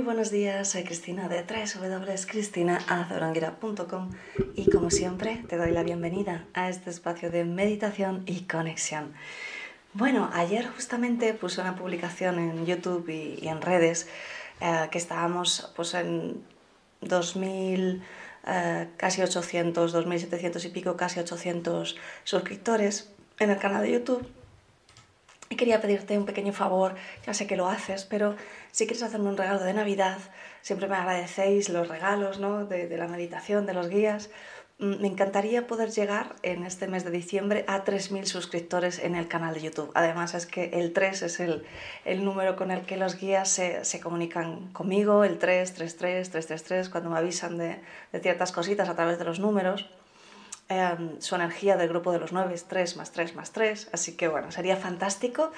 Muy buenos días, soy Cristina de www.cristinaazoranguera.com y como siempre te doy la bienvenida a este espacio de meditación y conexión. Bueno, ayer justamente puse una publicación en YouTube y, en redes eh, que estábamos pues en 2000, eh, casi 800, 2700 y pico, casi 800 suscriptores en el canal de YouTube y quería pedirte un pequeño favor, ya sé que lo haces, pero si quieres hacerme un regalo de Navidad, siempre me agradecéis los regalos ¿no? de, la meditación, de los guías. Mm, Me encantaría poder llegar en este mes de diciembre a 3.000 suscriptores en el canal de YouTube. Además es que el 3 es el, el número con el que los guías se, se comunican conmigo, el 3, 3, 3, 3, 3, 3, cuando me avisan de, de ciertas cositas a través de los números eh, su energía del grupo de los 9 es 3 más 3 más 3, así que bueno, sería fantástico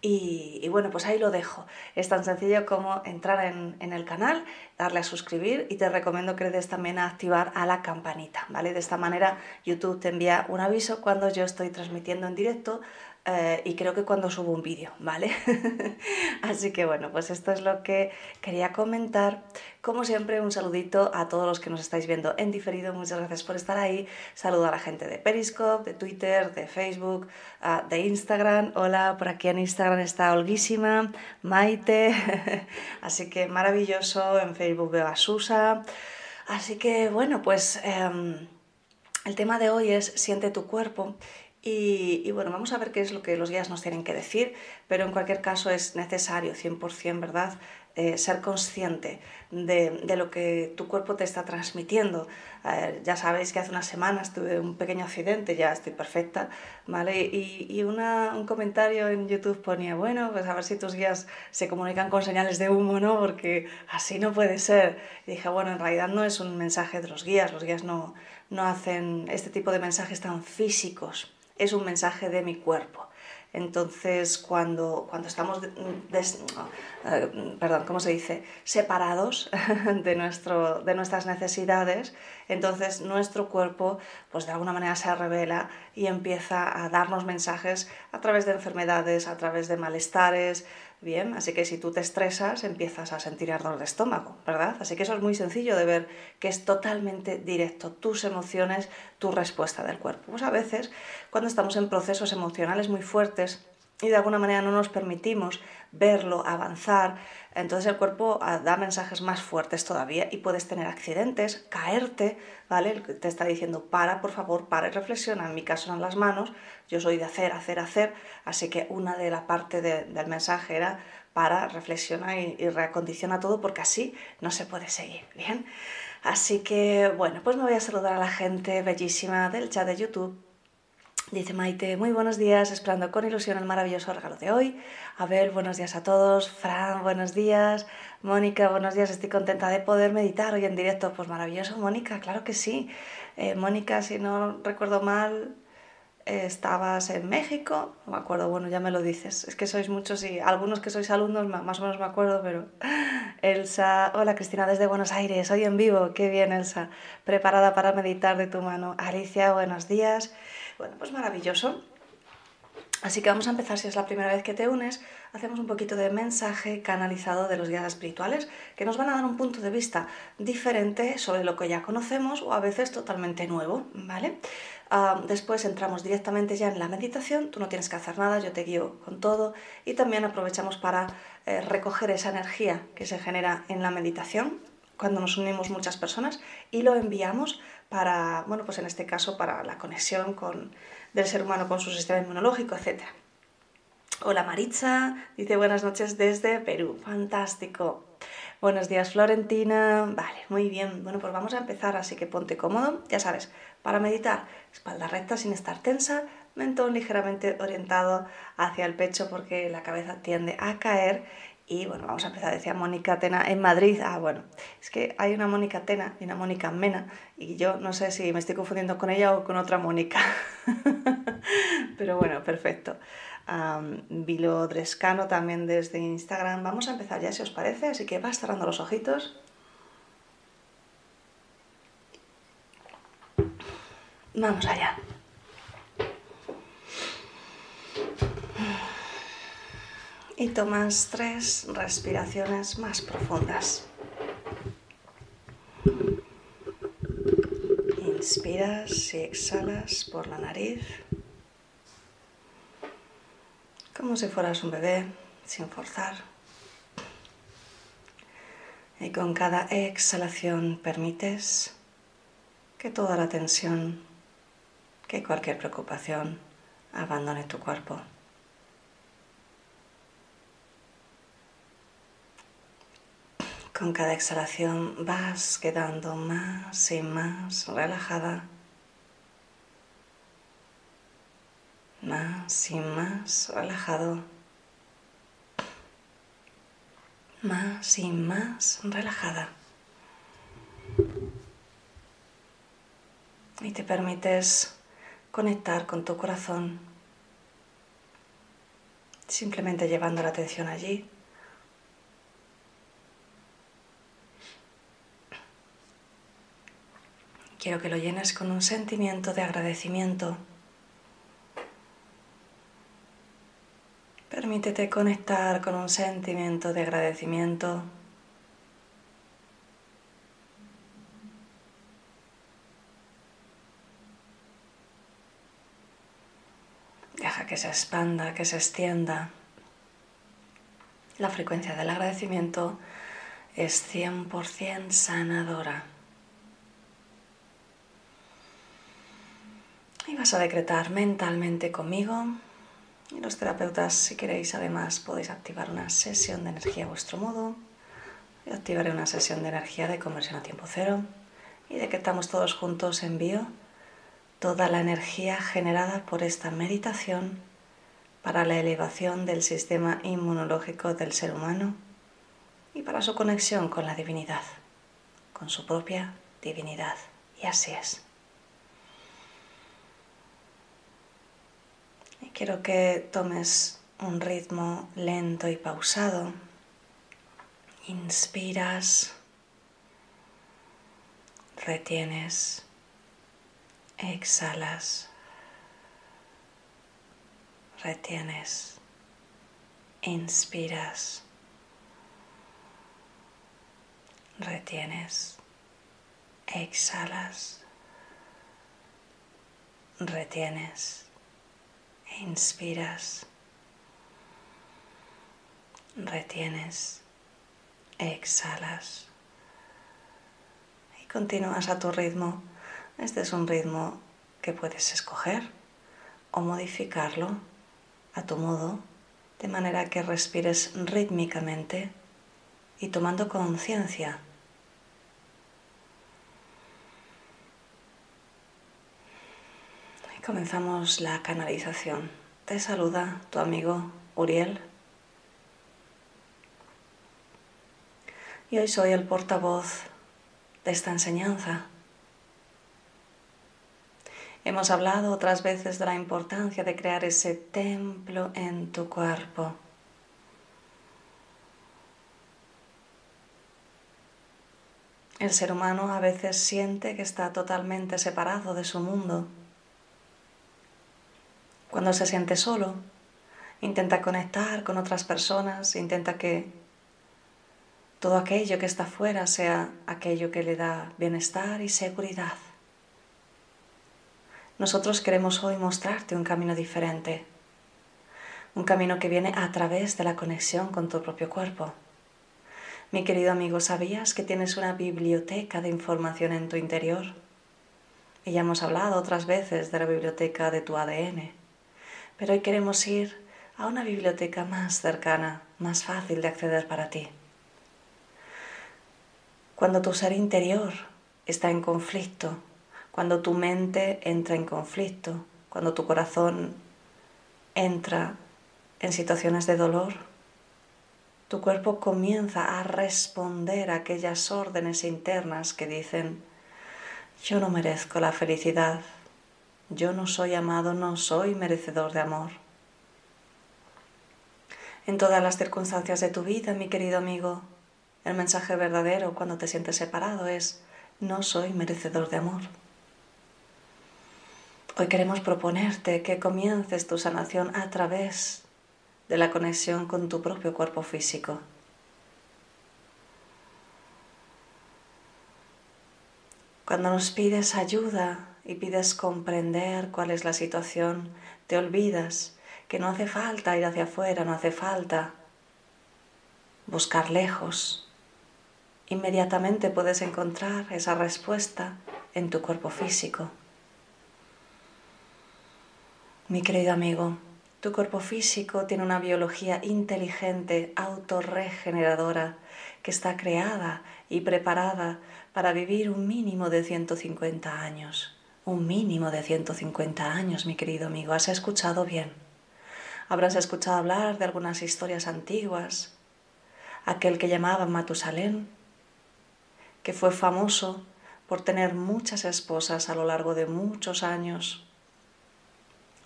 y, y bueno, pues ahí lo dejo. Es tan sencillo como entrar en, en, el canal, darle a suscribir y te recomiendo que le des también a activar a la campanita, ¿vale? De esta manera YouTube te envía un aviso cuando yo estoy transmitiendo en directo eh, y creo que cuando subo un vídeo, ¿vale? Así que bueno, pues esto es lo que quería comentar. Como siempre, un saludito a todos los que nos estáis viendo en diferido. Muchas gracias por estar ahí. Saludo a la gente de Periscope, de Twitter, de Facebook, ah, de Instagram. Hola, por aquí en Instagram está Olguísima, Maite. Así que maravilloso. En Facebook veo a Susa. Así que bueno, pues em, el tema de hoy es siente tu cuerpo y, bueno, vamos a ver qué es lo que los guías nos tienen que decir, pero en cualquier caso es necesario 100%, ¿verdad? Eh, ser consciente de, lo que tu cuerpo te está transmitiendo. ya sabéis que hace unas semanas tuve un pequeño accidente, ya estoy perfecta, ¿vale? Y, y un comentario en YouTube ponía, bueno, pues a ver si tus guías se comunican con señales de humo, ¿no? Porque así no puede ser. Y dije, bueno, en realidad no es un mensaje de los guías, los guías no, no hacen este tipo de mensajes tan físicos es un mensaje de mi cuerpo. Entonces, cuando, cuando estamos, eh, perdón, ¿cómo se dice? Separados de, nuestro, de nuestras necesidades, entonces nuestro cuerpo, pues de alguna manera se revela y empieza a darnos mensajes a través de enfermedades, a través de malestares, Bien, así que si tú te estresas empiezas a sentir ardor de estómago, ¿verdad? Así que eso es muy sencillo de ver que es totalmente directo, tus emociones, tu respuesta del cuerpo. Pues a veces cuando estamos en procesos emocionales muy fuertes y de alguna manera no nos permitimos verlo, avanzar, entonces el cuerpo ah, da mensajes más fuertes todavía y puedes tener accidentes, caerte, ¿vale? Te está diciendo para, por favor, para y reflexiona. En mi caso son las manos, yo soy de hacer, hacer, hacer, así que una de la parte del mensaje era para, reflexiona y, y reacondiciona todo porque así no se puede seguir, ¿bien? Así que, bueno, pues me voy a saludar a la gente bellísima del chat de YouTube Dice Maite, muy buenos días, esperando con ilusión el maravilloso regalo de hoy. Abel, buenos días a todos. Fran, buenos días. Mónica, buenos días, estoy contenta de poder meditar hoy en directo. Pues maravilloso, Mónica, claro que sí. Eh, Mónica, si no recuerdo mal, estabas en México, no me acuerdo, bueno, ya me lo dices. Es que sois muchos y algunos que sois alumnos más o menos me acuerdo, pero... Elsa, hola Cristina desde Buenos Aires, hoy en vivo, qué bien Elsa, preparada para meditar de tu mano. Alicia, buenos días. Bueno, pues maravilloso. Así que vamos a empezar, si es la primera vez que te unes, hacemos un poquito de mensaje canalizado de los guías espirituales que nos van a dar un punto de vista diferente sobre lo que ya conocemos o a veces totalmente nuevo, ¿vale? Ah, después entramos directamente ya en la meditación, tú no tienes que hacer nada, yo te guío con todo y también aprovechamos para eh, recoger esa energía que se genera en la meditación cuando nos unimos muchas personas y lo enviamos para, bueno, pues en este caso para la conexión con, del ser humano con su sistema inmunológico, etc. Hola Maritza, dice buenas noches desde Perú, fantástico. Buenos días Florentina, vale, muy bien. Bueno, pues vamos a empezar, así que ponte cómodo, ya sabes, para meditar, espalda recta sin estar tensa, mentón ligeramente orientado hacia el pecho porque la cabeza tiende a caer y bueno, vamos a empezar, decía Mónica Tena en Madrid. Ah, bueno, es que hay una Mónica Tena y una Mónica Mena y yo no sé si me estoy confundiendo con ella o con otra Mónica. Pero bueno, perfecto. Vilo Drescano también desde Instagram. Vamos a empezar ya si os parece, así que vas cerrando los ojitos. Vamos allá. Y tomas tres respiraciones más profundas. Inspiras y exhalas por la nariz, como si fueras un bebé, sin forzar. Y con cada exhalación permites que toda la tensión, que cualquier preocupación abandone tu cuerpo. Con cada exhalación vas quedando más y más relajada, más y más relajado, más y más relajada. Y te permites conectar con tu corazón, simplemente llevando la atención allí Quiero que lo llenes con un sentimiento de agradecimiento. Permítete conectar con un sentimiento de agradecimiento. Deja que se expanda, que se extienda. La frecuencia del agradecimiento es 100% sanadora. Y vas a decretar mentalmente conmigo y los terapeutas, si queréis, además podéis activar una sesión de energía a vuestro modo. Yo activaré una sesión de energía de conversión a tiempo cero y decretamos todos juntos envío toda la energía generada por esta meditación para la elevación del sistema inmunológico del ser humano y para su conexión con la divinidad, con su propia divinidad. Y así es. Quiero que tomes un ritmo lento y pausado. Inspiras, retienes, exhalas, retienes, inspiras, retienes, exhalas, retienes Inspiras, retienes, exhalas y continúas a tu ritmo. Este es un ritmo que puedes escoger o modificarlo a tu modo, de manera que respires rítmicamente y tomando conciencia comenzamos la canalización. Te saluda tu amigo Uriel. Y hoy soy el portavoz de esta enseñanza. Hemos hablado otras veces de la importancia de crear ese templo en tu cuerpo. El ser humano a veces siente que está totalmente separado de su mundo cuando se siente solo, intenta conectar con otras personas, intenta que todo aquello que está fuera sea aquello que le da bienestar y seguridad. Nosotros queremos hoy mostrarte un camino diferente, un camino que viene a través de la conexión con tu propio cuerpo. Mi querido amigo, ¿sabías que tienes una biblioteca de información en tu interior? Y ya hemos hablado otras veces de la biblioteca de tu ADN pero hoy queremos ir a una biblioteca más cercana, más fácil de acceder para ti. Cuando tu ser interior está en conflicto, cuando tu mente entra en conflicto, cuando tu corazón entra en situaciones de dolor, tu cuerpo comienza a responder a aquellas órdenes internas que dicen, yo no merezco la felicidad, yo no soy amado, no soy merecedor de amor. En todas las circunstancias de tu vida, mi querido amigo, el mensaje verdadero cuando te sientes separado es, no soy merecedor de amor. Hoy queremos proponerte que comiences tu sanación a través de la conexión con tu propio cuerpo físico. Cuando nos pides ayuda y pides comprender cuál es la situación, te olvidas que no hace falta ir hacia afuera, no hace falta buscar lejos. Inmediatamente puedes encontrar esa respuesta en tu cuerpo físico. Mi querido amigo, tu cuerpo físico tiene una biología inteligente, autorregeneradora, que está creada y preparada para vivir un mínimo de 150 años un mínimo de 150 años, mi querido amigo. Has escuchado bien. Habrás escuchado hablar de algunas historias antiguas. Aquel que llamaban Matusalén, que fue famoso por tener muchas esposas a lo largo de muchos años.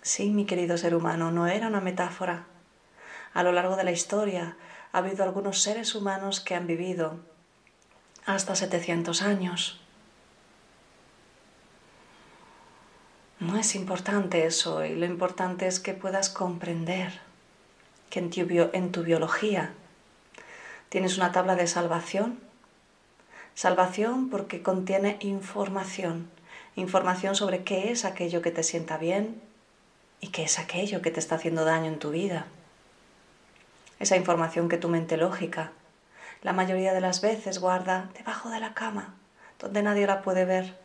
Sí, mi querido ser humano, no era una metáfora. A lo largo de la historia ha habido algunos seres humanos que han vivido hasta 700 años. No es importante eso y lo importante es que puedas comprender que en tu, biología tienes una tabla de salvación. Salvación porque contiene información, información sobre qué es aquello que te sienta bien y qué es aquello que te está haciendo daño en tu vida. Esa información que tu mente lógica la mayoría de las veces guarda debajo de la cama, donde nadie la puede ver,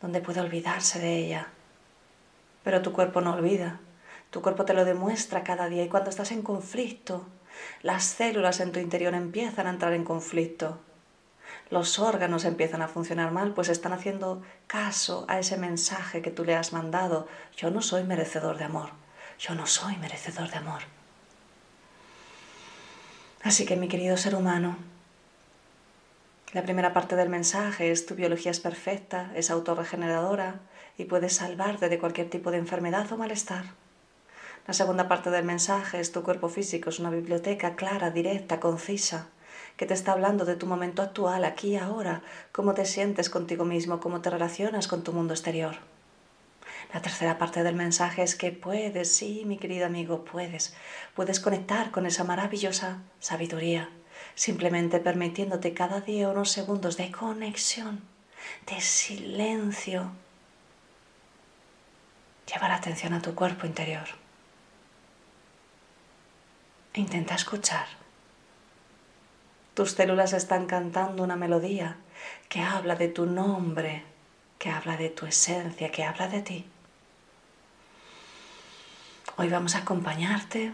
donde puede olvidarse de ella. Pero tu cuerpo no olvida, tu cuerpo te lo demuestra cada día y cuando estás en conflicto, las células en tu interior empiezan a entrar en conflicto. Los órganos empiezan a funcionar mal, pues están haciendo caso a ese mensaje que tú le has mandado. Yo no soy merecedor de amor. Yo no soy merecedor de amor. Así que mi querido ser humano, la primera parte del mensaje es tu biología es perfecta, es autorregeneradora y puedes salvarte de cualquier tipo de enfermedad o malestar. La segunda parte del mensaje es tu cuerpo físico, es una biblioteca clara, directa, concisa, que te está hablando de tu momento actual, aquí ahora, cómo te sientes contigo mismo, cómo te relacionas con tu mundo exterior. La tercera parte del mensaje es que puedes, sí, mi querido amigo, puedes, puedes conectar con esa maravillosa sabiduría, simplemente permitiéndote cada día unos segundos de conexión, de silencio. Lleva la atención a tu cuerpo interior. Intenta escuchar. Tus células están cantando una melodía que habla de tu nombre, que habla de tu esencia, que habla de ti. Hoy vamos a acompañarte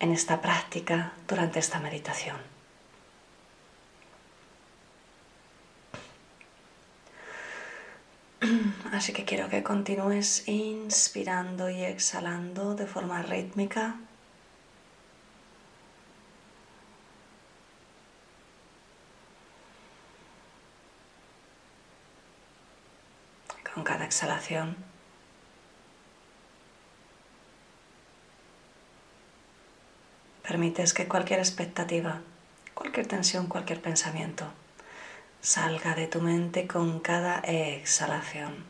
en esta práctica durante esta meditación. Así que quiero que continúes inspirando y exhalando de forma rítmica. con cada exhalación. Permites que cualquier expectativa, cualquier tensión, cualquier pensamiento salga de tu mente con cada exhalación.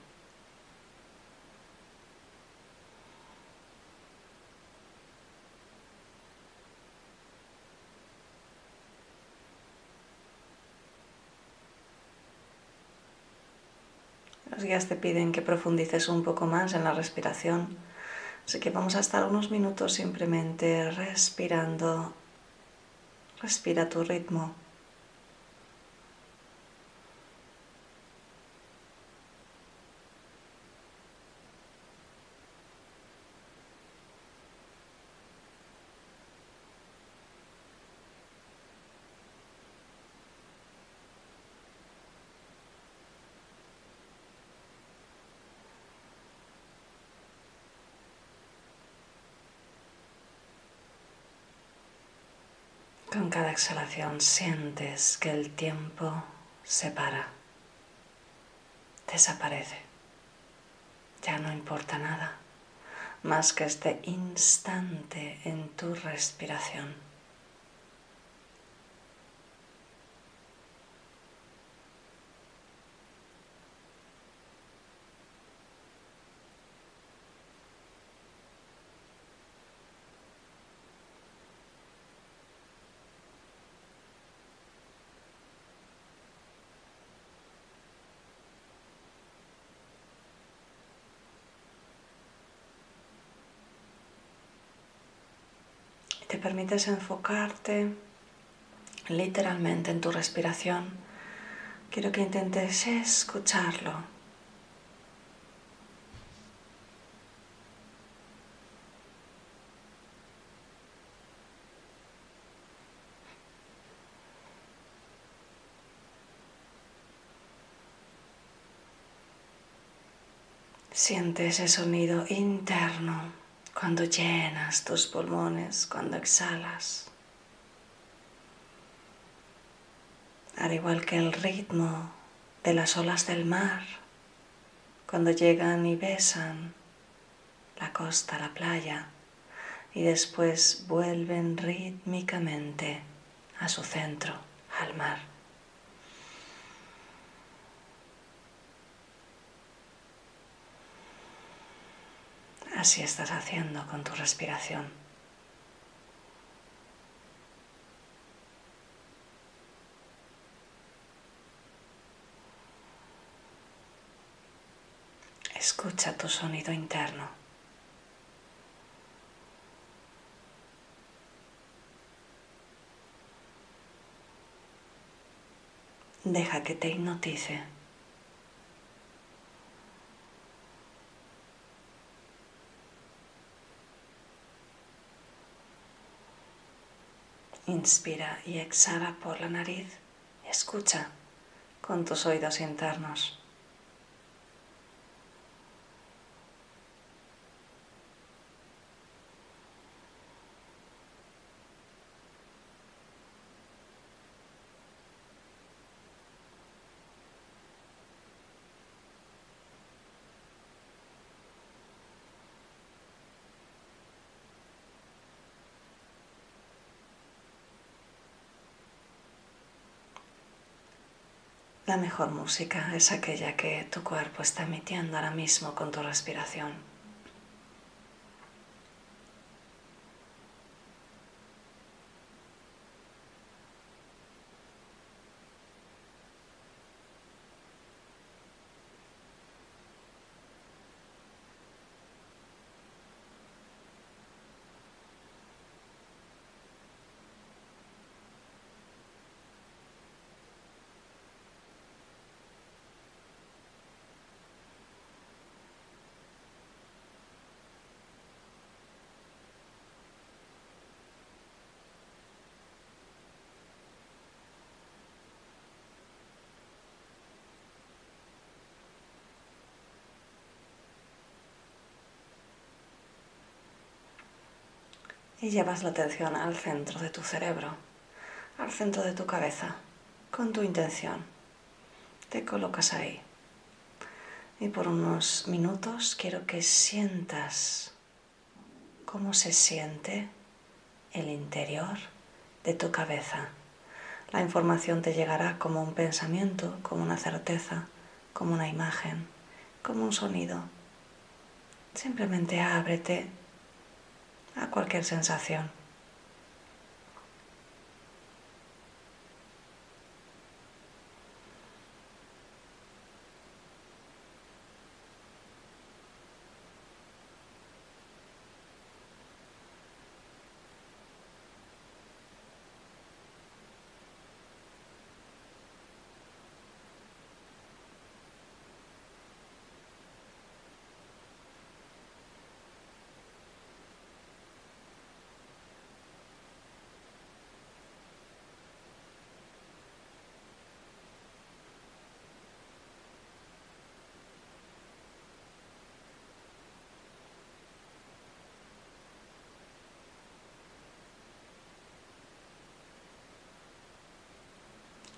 Los guías te piden que profundices un poco más en la respiración, así que vamos a estar unos minutos simplemente respirando. Respira tu ritmo. Con cada exhalación sientes que el tiempo se para, desaparece. Ya no importa nada más que este instante en tu respiración. Te permites enfocarte literalmente en tu respiración, quiero que intentes escucharlo. Siente ese sonido interno cuando llenas tus pulmones, cuando exhalas. Al igual que el ritmo de las olas del mar, cuando llegan y besan la costa, la playa, y después vuelven rítmicamente a su centro, al mar. Así estás haciendo con tu respiración. Escucha tu sonido interno. Deja que te hipnotice. Inspira y exhala por la nariz. Escucha con tus oídos internos. La mejor música es aquella que tu cuerpo está emitiendo ahora mismo con tu respiración. Y llevas la atención al centro de tu cerebro, al centro de tu cabeza, con tu intención. Te colocas ahí. Y por unos minutos quiero que sientas cómo se siente el interior de tu cabeza. La información te llegará como un pensamiento, como una certeza, como una imagen, como un sonido. Simplemente ábrete a cualquier sensación.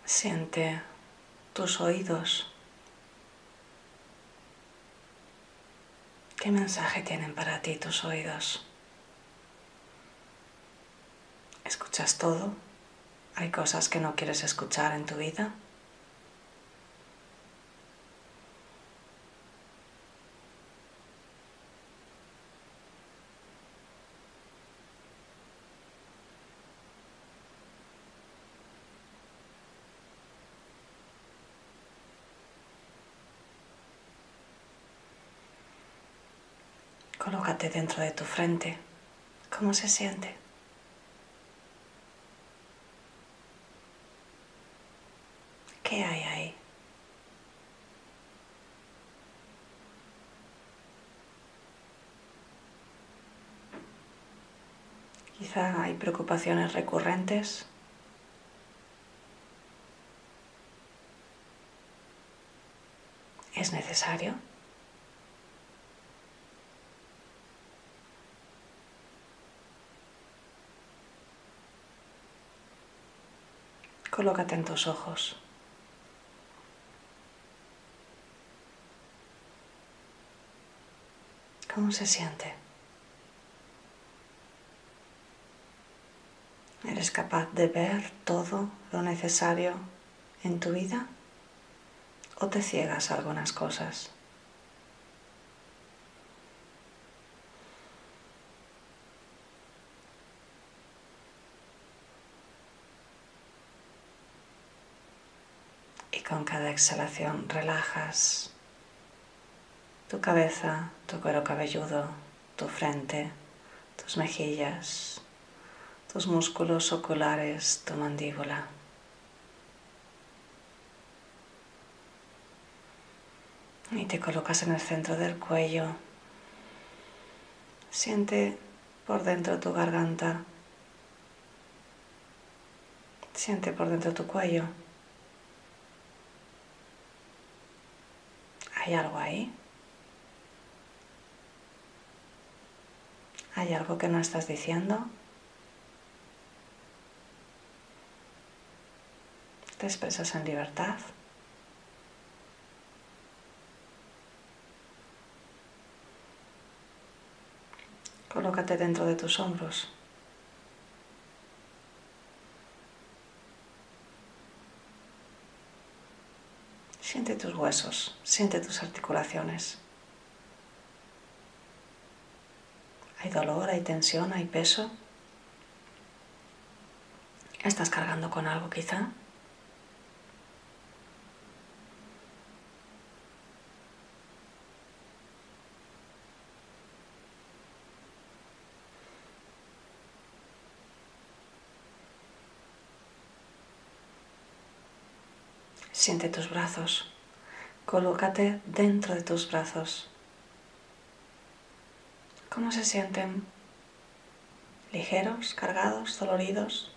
Siente tus oídos. ¿Qué mensaje tienen para ti tus oídos? ¿Escuchas todo? ¿Hay cosas que no quieres escuchar en tu vida? Dentro de tu frente. ¿Cómo se siente? ¿Qué hay ahí? Quizá hay preocupaciones recurrentes. ¿Es necesario? Colócate en tus ojos. ¿Cómo se siente? ¿Eres capaz de ver todo lo necesario en tu vida? ¿O te ciegas algunas cosas? con cada exhalación relajas tu cabeza, tu cuero cabelludo, tu frente, tus mejillas, tus músculos oculares, tu mandíbula. Y te colocas en el centro del cuello. Siente por dentro tu garganta. Siente por dentro tu cuello. ¿Hay algo ahí? ¿Hay algo que no estás diciendo? ¿Te expresas en libertad? Colócate dentro de tus hombros. Siente tus huesos, siente tus articulaciones. Hay dolor, hay tensión, hay peso. ¿Estás cargando con algo quizá? Siente tus brazos. Colócate dentro de tus brazos. ¿Cómo se sienten? ¿Ligeros, cargados, doloridos?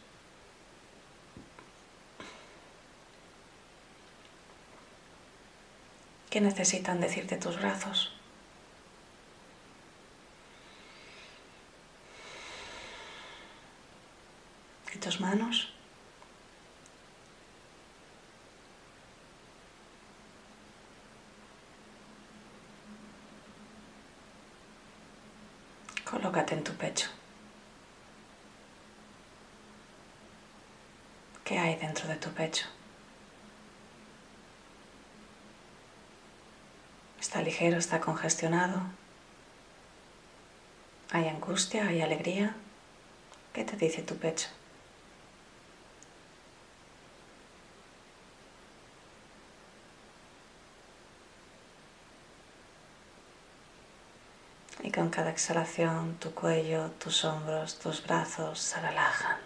¿Qué necesitan decirte tus brazos? ¿Y tus manos? Colócate en tu pecho. ¿Qué hay dentro de tu pecho? ¿Está ligero? ¿Está congestionado? ¿Hay angustia? ¿Hay alegría? ¿Qué te dice tu pecho? Y con cada exhalación tu cuello, tus hombros, tus brazos se relajan.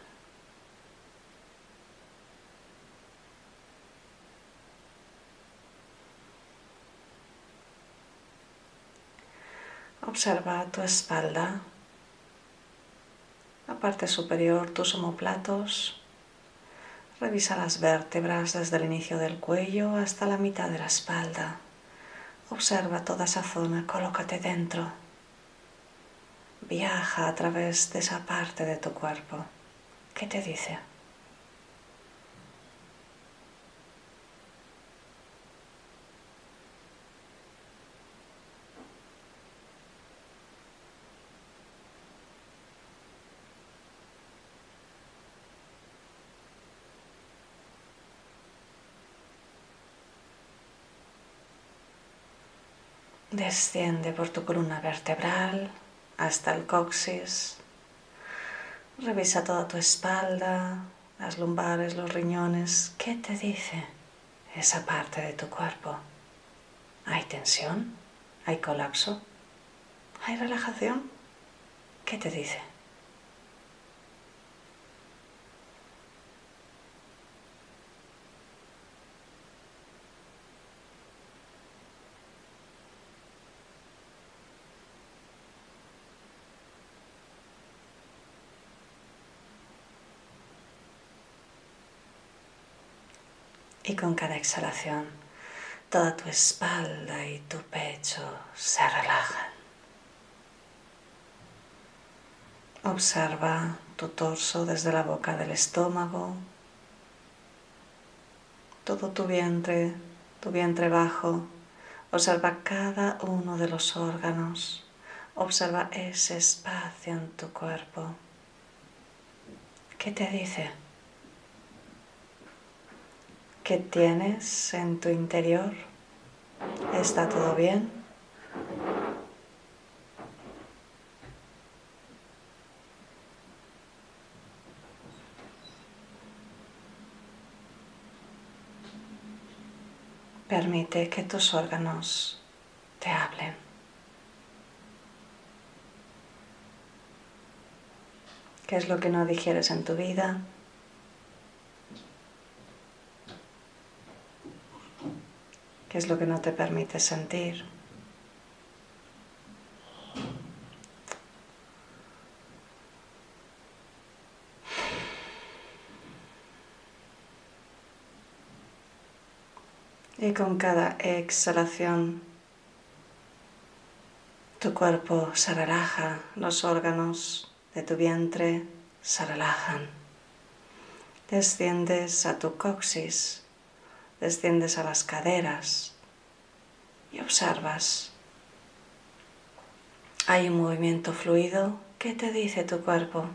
Observa tu espalda, la parte superior, tus omoplatos. Revisa las vértebras desde el inicio del cuello hasta la mitad de la espalda. Observa toda esa zona, colócate dentro. Viaja a través de esa parte de tu cuerpo. ¿Qué te dice? Desciende por tu columna vertebral hasta el coxis. Revisa toda tu espalda, las lumbares, los riñones. ¿Qué te dice esa parte de tu cuerpo? ¿Hay tensión? ¿Hay colapso? ¿Hay relajación? ¿Qué te dice? Con cada exhalación, toda tu espalda y tu pecho se relajan. Observa tu torso desde la boca del estómago, todo tu vientre, tu vientre bajo. Observa cada uno de los órganos. Observa ese espacio en tu cuerpo. ¿Qué te dice? ¿Qué tienes en tu interior? ¿Está todo bien? Permite que tus órganos te hablen. ¿Qué es lo que no digieres en tu vida? ¿Qué es lo que no te permite sentir? Y con cada exhalación tu cuerpo se relaja, los órganos de tu vientre se relajan. Desciendes a tu coxis, desciendes a las caderas y observas. Hay un movimiento fluido. ¿Qué te dice tu cuerpo?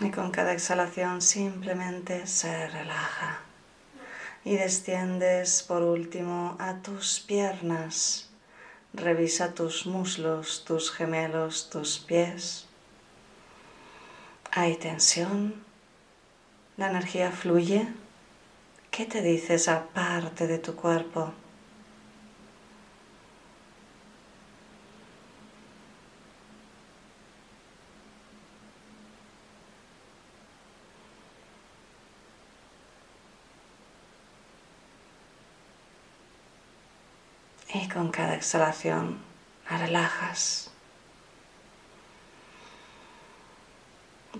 Y con cada exhalación simplemente se relaja. Y desciendes por último a tus piernas. Revisa tus muslos, tus gemelos, tus pies. Hay tensión. La energía fluye. ¿Qué te dice esa parte de tu cuerpo? Y con cada exhalación la relajas.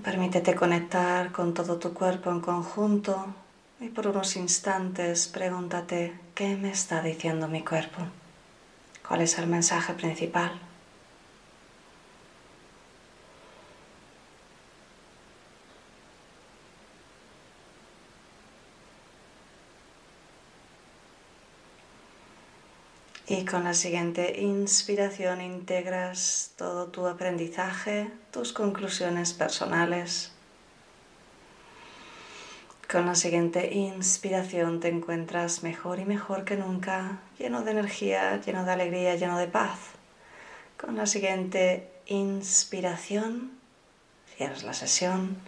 Permítete conectar con todo tu cuerpo en conjunto y por unos instantes pregúntate qué me está diciendo mi cuerpo. ¿Cuál es el mensaje principal? Y con la siguiente inspiración integras todo tu aprendizaje, tus conclusiones personales. Con la siguiente inspiración te encuentras mejor y mejor que nunca, lleno de energía, lleno de alegría, lleno de paz. Con la siguiente inspiración cierras la sesión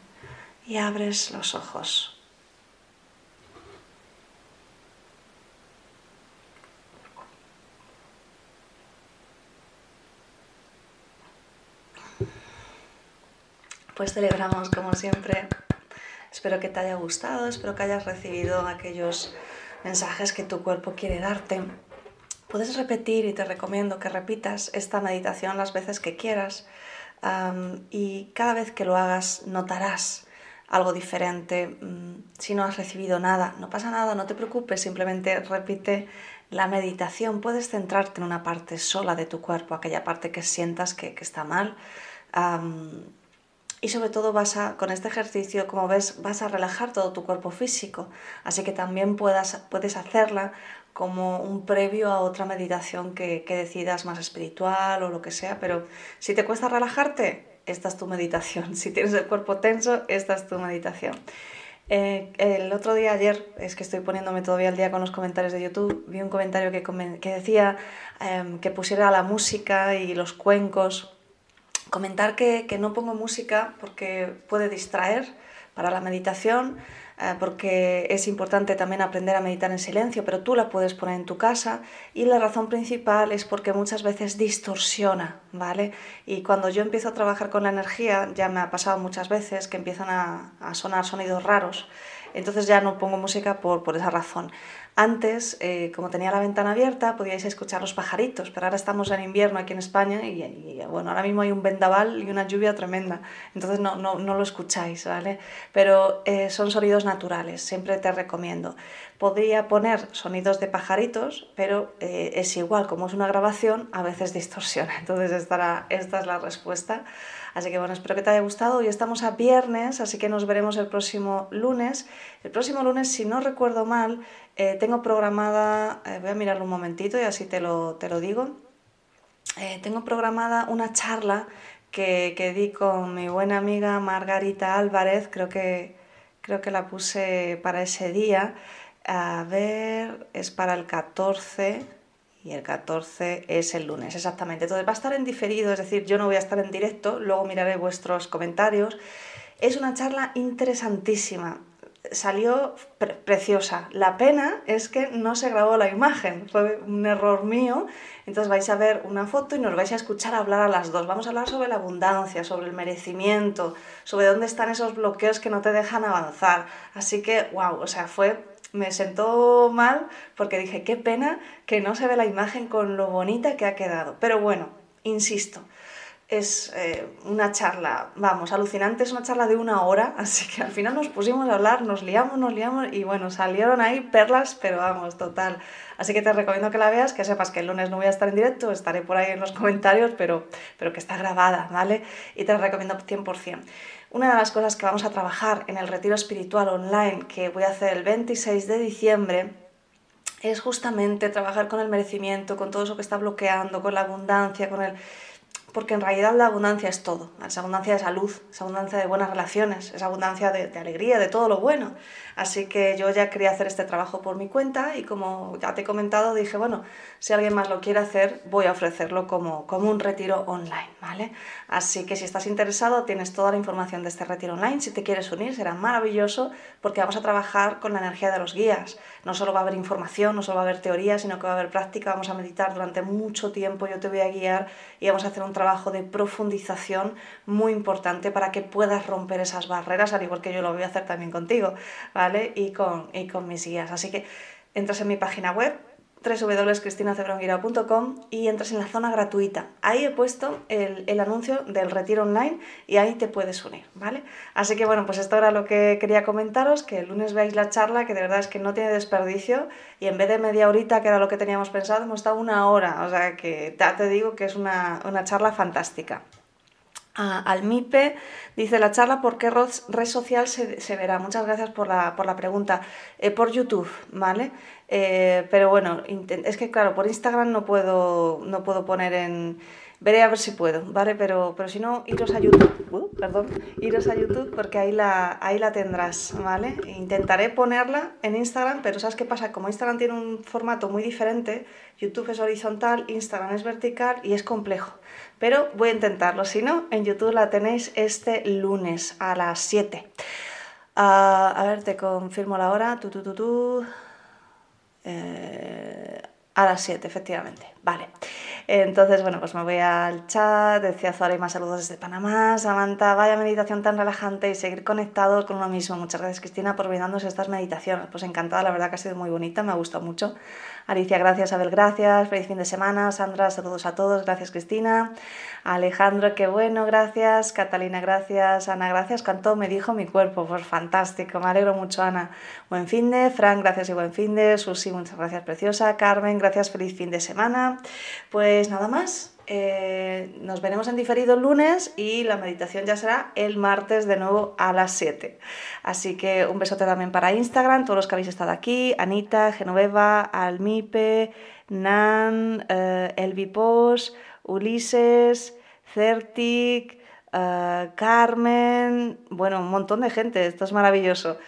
y abres los ojos. Pues celebramos como siempre. Espero que te haya gustado, espero que hayas recibido aquellos mensajes que tu cuerpo quiere darte. Puedes repetir y te recomiendo que repitas esta meditación las veces que quieras y cada vez que lo hagas notarás algo diferente. Mm, si no has recibido nada, no pasa nada, no te preocupes, simplemente repite la meditación. Puedes centrarte en una parte sola de tu cuerpo, aquella parte que sientas que, está mal y sobre todo vas a, con este ejercicio, como ves, vas a relajar todo tu cuerpo físico, así que también puedas, puedes hacerla como un previo a otra meditación que, que decidas más espiritual o lo que sea, pero si te cuesta relajarte, esta es tu meditación, si tienes el cuerpo tenso, esta es tu meditación. Eh, el otro día, ayer, es que estoy poniéndome todavía al día con los comentarios de YouTube, vi un comentario que, que decía em, que pusiera la música y los cuencos Comentar que, no pongo música porque puede distraer para la meditación, eh, porque es importante también aprender a meditar en silencio, pero tú la puedes poner en tu casa y la razón principal es porque muchas veces distorsiona, ¿vale? Y cuando yo empiezo a trabajar con la energía, ya me ha pasado muchas veces que empiezan a sonar sonidos raros, entonces ya no pongo música por, por esa razón. Antes, eh, como tenía la ventana abierta, podíais escuchar los pajaritos, pero ahora estamos en invierno aquí en España y, bueno, ahora mismo hay un vendaval y una lluvia tremenda, entonces no, no, no lo escucháis, ¿vale? Pero eh, son sonidos naturales, siempre te recomiendo. Podría poner sonidos de pajaritos, pero eh, es igual, como es una grabación, a veces distorsiona, entonces esta es la respuesta. Así que bueno, espero que te haya gustado. Hoy estamos a viernes, así que nos veremos el próximo lunes. El próximo lunes, si no recuerdo mal, eh, tengo programada, eh, voy a mirarlo un momentito y así te lo, te lo digo. Eh, tengo programada una charla que, que, di con mi buena amiga Margarita Álvarez, creo que, creo que la puse para ese día. A ver, es para el 14 y el 14 es el lunes, exactamente. Entonces va a estar en diferido, es decir, yo no voy a estar en directo, luego miraré vuestros comentarios Es una charla interesantísima salió preciosa. La pena es que no se grabó la imagen, fue un error mío. Entonces vais a ver una foto y nos vais a escuchar hablar a las dos. Vamos a hablar sobre la abundancia, sobre el merecimiento, sobre dónde están esos bloqueos que no te dejan avanzar. Así que, wow, o sea, fue me sentó mal porque dije, qué pena que no se ve la imagen con lo bonita que ha quedado. Pero bueno, insisto, es eh, una charla, vamos, alucinante, es una charla de una hora, así que al final nos pusimos a hablar, nos liamos, nos liamos y bueno, salieron ahí perlas, pero vamos, total. Así que te recomiendo que la veas, que sepas que el lunes no voy a estar en directo, estaré por ahí en los comentarios, pero, pero que está grabada, ¿vale? Y te la recomiendo 100%. Una de las cosas que vamos a trabajar en el retiro espiritual online que voy a hacer el 26 de diciembre es justamente trabajar con el merecimiento, con todo eso que está bloqueando, con la abundancia, con el porque en realidad la abundancia es todo. Es abundancia de salud, es abundancia de buenas relaciones, es abundancia de, de, alegría, de todo lo bueno. Así que yo ya quería hacer este trabajo por mi cuenta y como ya te he comentado, dije, bueno, si alguien más lo quiere hacer, voy a ofrecerlo como, como un retiro online, ¿vale? Así que si estás interesado, tienes toda la información de este retiro online. Si te quieres unir, será maravilloso porque vamos a trabajar con la energía de los guías. No solo va a haber información, no solo va a haber teoría, sino que va a haber práctica. Vamos a meditar durante mucho tiempo, yo te voy a guiar y vamos a hacer un trabajo de profundización muy importante para que puedas romper esas barreras, al igual que yo lo voy a hacer también contigo, ¿vale? Y con, y con mis guías. Así que entras en mi página web www.cristinacebronguira.com y entras en la zona gratuita. Ahí he puesto el, el, anuncio del retiro online y ahí te puedes unir, ¿vale? Así que bueno, pues esto era lo que quería comentaros, que el lunes veáis la charla, que de verdad es que no tiene desperdicio y en vez de media horita, que era lo que teníamos pensado, hemos estado una hora, o sea que ya te digo que es una, una charla fantástica. Al MIPE dice la charla por qué red social se, se verá. Muchas gracias por la, por la pregunta. Eh, por YouTube, ¿vale? Eh, pero bueno, es que claro, por Instagram no puedo, no puedo poner en... Veré a ver si puedo, ¿vale? Pero, pero si no, iros a YouTube, uh, perdón, iros a YouTube porque ahí la, ahí la tendrás, ¿vale? Intentaré ponerla en Instagram, pero ¿sabes qué pasa? Como Instagram tiene un formato muy diferente, YouTube es horizontal, Instagram es vertical y es complejo. Pero voy a intentarlo, si no, en YouTube la tenéis este lunes a las 7. Ah, a ver, te confirmo la hora. Tu. Eh, a las 7, efectivamente. Vale. Entonces, bueno, pues me voy al chat. Decía Zora y más saludos desde Panamá. Samantha, vaya meditación tan relajante y seguir conectados con uno mismo. Muchas gracias, Cristina, por brindarnos estas meditaciones. Pues encantada, la verdad que ha sido muy bonita, me ha gustado mucho. Alicia, gracias. Abel, gracias. Feliz fin de semana. Sandra, saludos a todos. Gracias, Cristina. Alejandro, qué bueno, gracias. Catalina, gracias. Ana, gracias. Cuánto me dijo mi cuerpo. Pues fantástico. Me alegro mucho, Ana. Buen fin de. Frank, gracias y buen fin de. Susi, muchas gracias, preciosa. Carmen, gracias. Feliz fin de semana. Pues nada más. Eh, nos veremos en diferido el lunes y la meditación ya será el martes de nuevo a las 7. Así que un besote también para Instagram, todos los que habéis estado aquí, Anita, Genoveva, Almipe, Nan, eh, Elvi Ulises, Certic, eh, Carmen, bueno, un montón de gente, esto es maravilloso.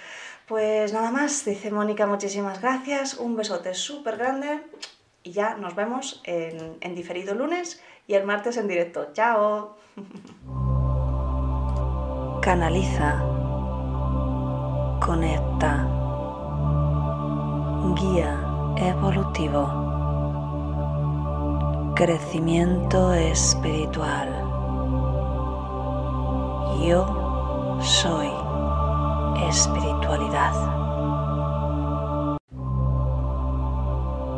Pues nada más, dice Mónica, muchísimas gracias, un besote súper grande y ya nos vemos en, diferido lunes y el martes en directo. ¡Chao! Canaliza, conecta, guía evolutivo, crecimiento espiritual. Yo soy espiritualidad.